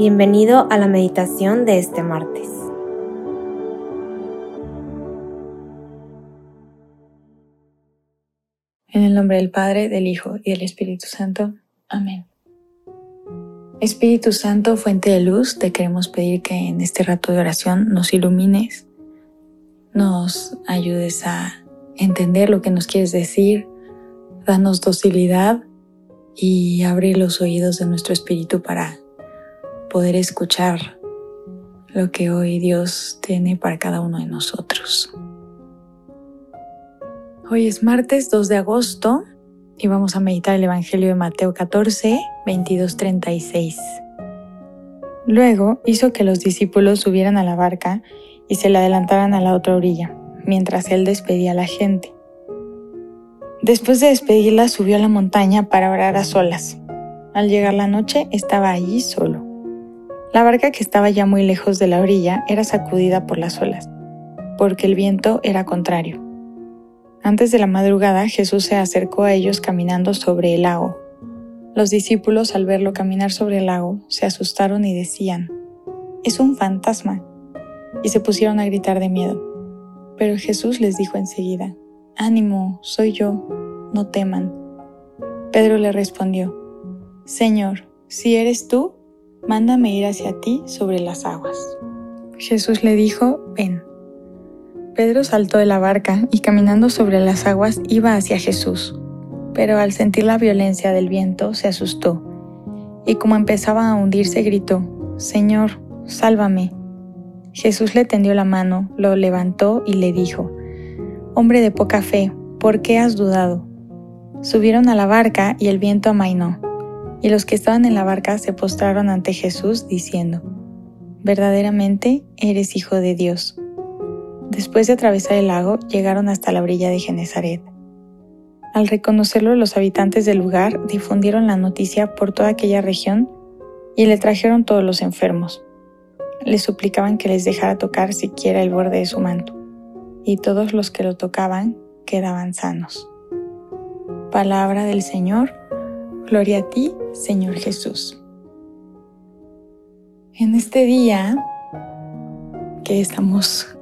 Bienvenido a la meditación de este martes. En el nombre del Padre, del Hijo y del Espíritu Santo. Amén. Espíritu Santo, fuente de luz, te queremos pedir que en este rato de oración nos ilumines, nos ayudes a entender lo que nos quieres decir, danos docilidad y abrir los oídos de nuestro espíritu para poder escuchar lo que hoy Dios tiene para cada uno de nosotros. Hoy es martes 2 de agosto y vamos a meditar el Evangelio de Mateo 14, 22, 36. Luego hizo que los discípulos subieran a la barca y se la adelantaran a la otra orilla, mientras él despedía a la gente. Después de despedirla subió a la montaña para orar a solas. Al llegar la noche estaba allí solo. La barca que estaba ya muy lejos de la orilla era sacudida por las olas, porque el viento era contrario. Antes de la madrugada Jesús se acercó a ellos caminando sobre el lago. Los discípulos al verlo caminar sobre el lago se asustaron y decían, Es un fantasma, y se pusieron a gritar de miedo. Pero Jesús les dijo enseguida, Ánimo, soy yo, no teman. Pedro le respondió, Señor, si eres tú, mándame ir hacia ti sobre las aguas. Jesús le dijo, ven. Pedro saltó de la barca y caminando sobre las aguas iba hacia Jesús, pero al sentir la violencia del viento se asustó, y como empezaba a hundirse gritó, Señor, sálvame. Jesús le tendió la mano, lo levantó y le dijo, Hombre de poca fe, ¿por qué has dudado? Subieron a la barca y el viento amainó y los que estaban en la barca se postraron ante Jesús diciendo, Verdaderamente eres hijo de Dios. Después de atravesar el lago, llegaron hasta la orilla de Genezaret. Al reconocerlo, los habitantes del lugar difundieron la noticia por toda aquella región y le trajeron todos los enfermos. Le suplicaban que les dejara tocar siquiera el borde de su manto, y todos los que lo tocaban quedaban sanos. Palabra del Señor, Gloria a ti, Señor Jesús. En este día que estamos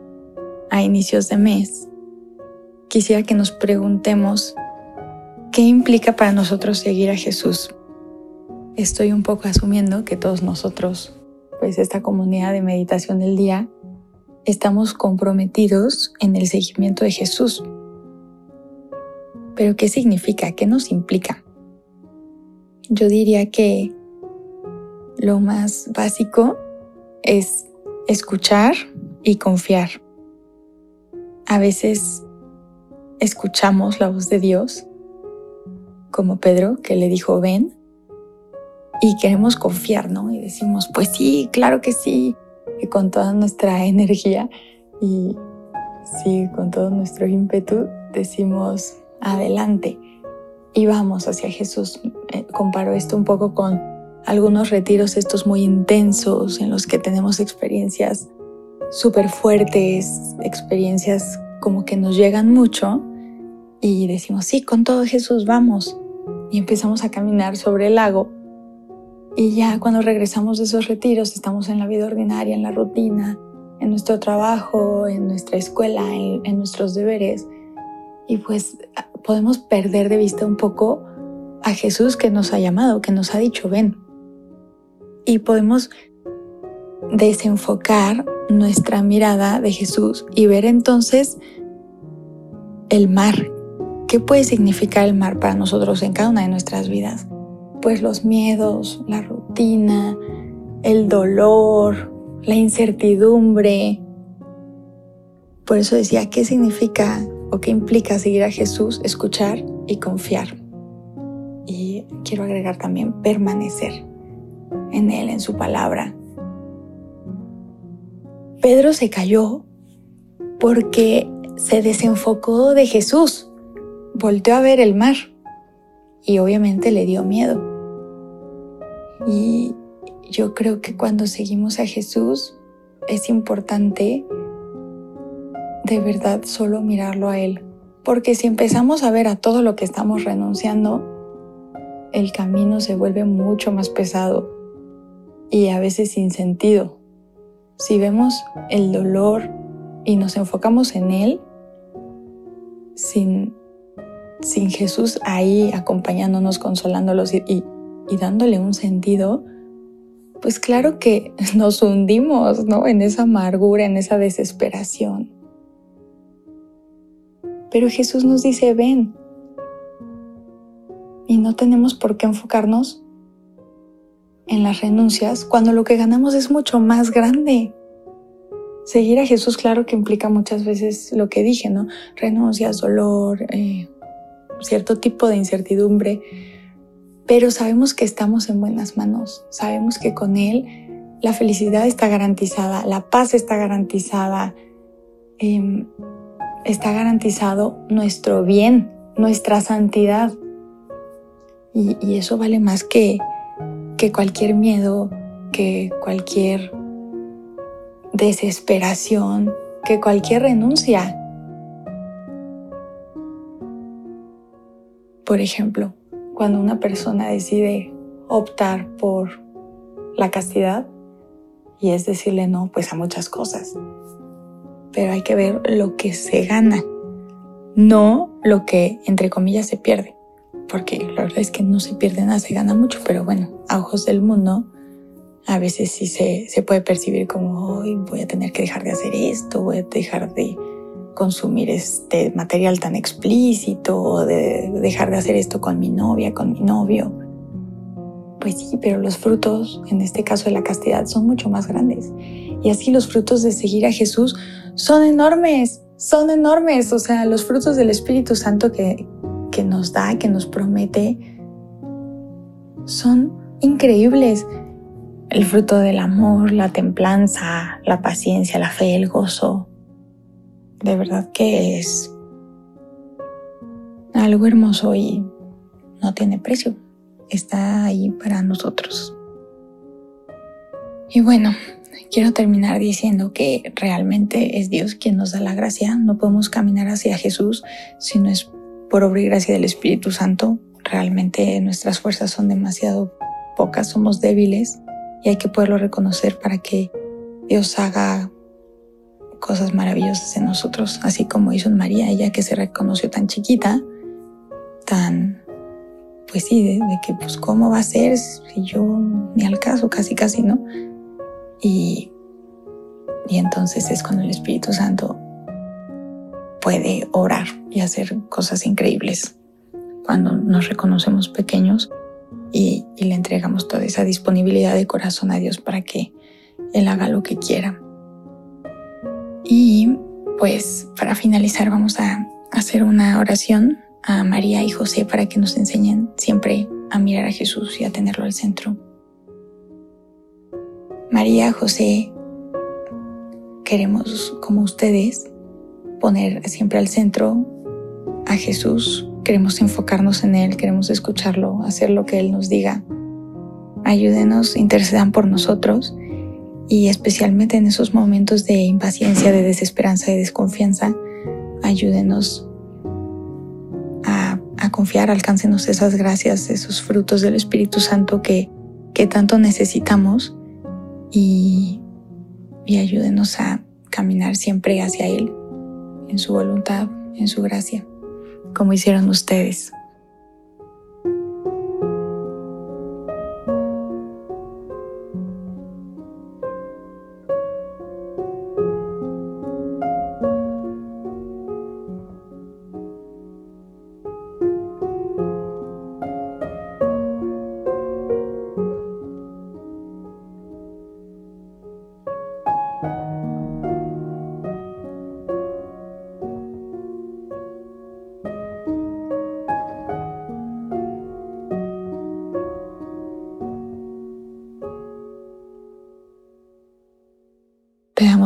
a inicios de mes, quisiera que nos preguntemos qué implica para nosotros seguir a Jesús. Estoy un poco asumiendo que todos nosotros, pues esta comunidad de meditación del día, estamos comprometidos en el seguimiento de Jesús. Pero ¿qué significa? ¿Qué nos implica? Yo diría que lo más básico es escuchar y confiar. A veces escuchamos la voz de Dios, como Pedro que le dijo ven, y queremos confiar, ¿no? Y decimos, pues sí, claro que sí, y con toda nuestra energía y sí, con todo nuestro ímpetu, decimos adelante y vamos hacia Jesús. Eh, comparo esto un poco con algunos retiros estos muy intensos en los que tenemos experiencias súper fuertes, experiencias como que nos llegan mucho y decimos, sí, con todo Jesús vamos. Y empezamos a caminar sobre el lago. Y ya cuando regresamos de esos retiros estamos en la vida ordinaria, en la rutina, en nuestro trabajo, en nuestra escuela, en nuestros deberes. Y pues podemos perder de vista un poco a Jesús que nos ha llamado, que nos ha dicho, ven. Y podemos desenfocar nuestra mirada de Jesús y ver entonces el mar. ¿Qué puede significar el mar para nosotros en cada una de nuestras vidas? Pues los miedos, la rutina, el dolor, la incertidumbre. Por eso decía, ¿qué significa o qué implica seguir a Jesús, escuchar y confiar. Y quiero agregar también permanecer en Él, en su palabra. Pedro se cayó porque se desenfocó de Jesús, volteó a ver el mar y obviamente le dio miedo. Y yo creo que cuando seguimos a Jesús es importante de verdad solo mirarlo a Él. Porque si empezamos a ver a todo lo que estamos renunciando, el camino se vuelve mucho más pesado y a veces sin sentido. Si vemos el dolor y nos enfocamos en él, sin, sin Jesús ahí acompañándonos, consolándolos y, y dándole un sentido, pues claro que nos hundimos, ¿no? En esa amargura, en esa desesperación. Pero Jesús nos dice, ven. No tenemos por qué enfocarnos en las renuncias cuando lo que ganamos es mucho más grande. Seguir a Jesús, claro que implica muchas veces lo que dije, ¿no? Renuncias, dolor, eh, cierto tipo de incertidumbre, pero sabemos que estamos en buenas manos, sabemos que con Él la felicidad está garantizada, la paz está garantizada, em, está garantizado nuestro bien, nuestra santidad. Y, eso vale más que, que cualquier miedo, que cualquier desesperación, que cualquier renuncia. Por ejemplo, cuando una persona decide optar por la castidad y es decirle no pues a muchas cosas. Pero hay que ver lo que se gana, no lo que entre comillas se pierde, porque la verdad es que no se pierde nada, se gana mucho, pero bueno, a ojos del mundo a veces sí se, se puede percibir como hoy voy a tener que dejar de hacer esto, voy a dejar de consumir este material tan explícito o de dejar de hacer esto con mi novia, con mi novio. Pues sí, pero los frutos, en este caso de la castidad, son mucho más grandes. Y así los frutos de seguir a Jesús son enormes, son enormes. O sea, los frutos del Espíritu Santo que, que nos da, que nos promete, son increíbles. El fruto del amor, la templanza, la paciencia, la fe, el gozo, de verdad que es algo hermoso y no tiene precio. Está ahí para nosotros. Y bueno, quiero terminar diciendo que realmente es Dios quien nos da la gracia. No podemos caminar hacia Jesús si no es por obra y gracia del Espíritu Santo. Realmente nuestras fuerzas son demasiado pocas, somos débiles y hay que poderlo reconocer para que Dios haga cosas maravillosas en nosotros, así como hizo en María, ella que se reconoció tan chiquita, tan, pues sí, de, que pues cómo va a ser si yo ni al caso, casi casi, ¿no? Y, y entonces es cuando el Espíritu Santo puede orar y hacer cosas increíbles, cuando nos reconocemos pequeños y, le entregamos toda esa disponibilidad de corazón a Dios para que Él haga lo que quiera. Y pues para finalizar vamos a hacer una oración a María y José para que nos enseñen siempre a mirar a Jesús y a tenerlo al centro. María, José, queremos como ustedes poner siempre al centro a Jesús, queremos enfocarnos en Él, queremos escucharlo, hacer lo que Él nos diga. Ayúdenos, intercedan por nosotros y especialmente en esos momentos de impaciencia, de desesperanza, de desconfianza, ayúdenos a, confiar, alcáncenos esas gracias, esos frutos del Espíritu Santo que, que tanto necesitamos y, y ayúdenos a caminar siempre hacia Él, en su voluntad, en su gracia, como hicieron ustedes.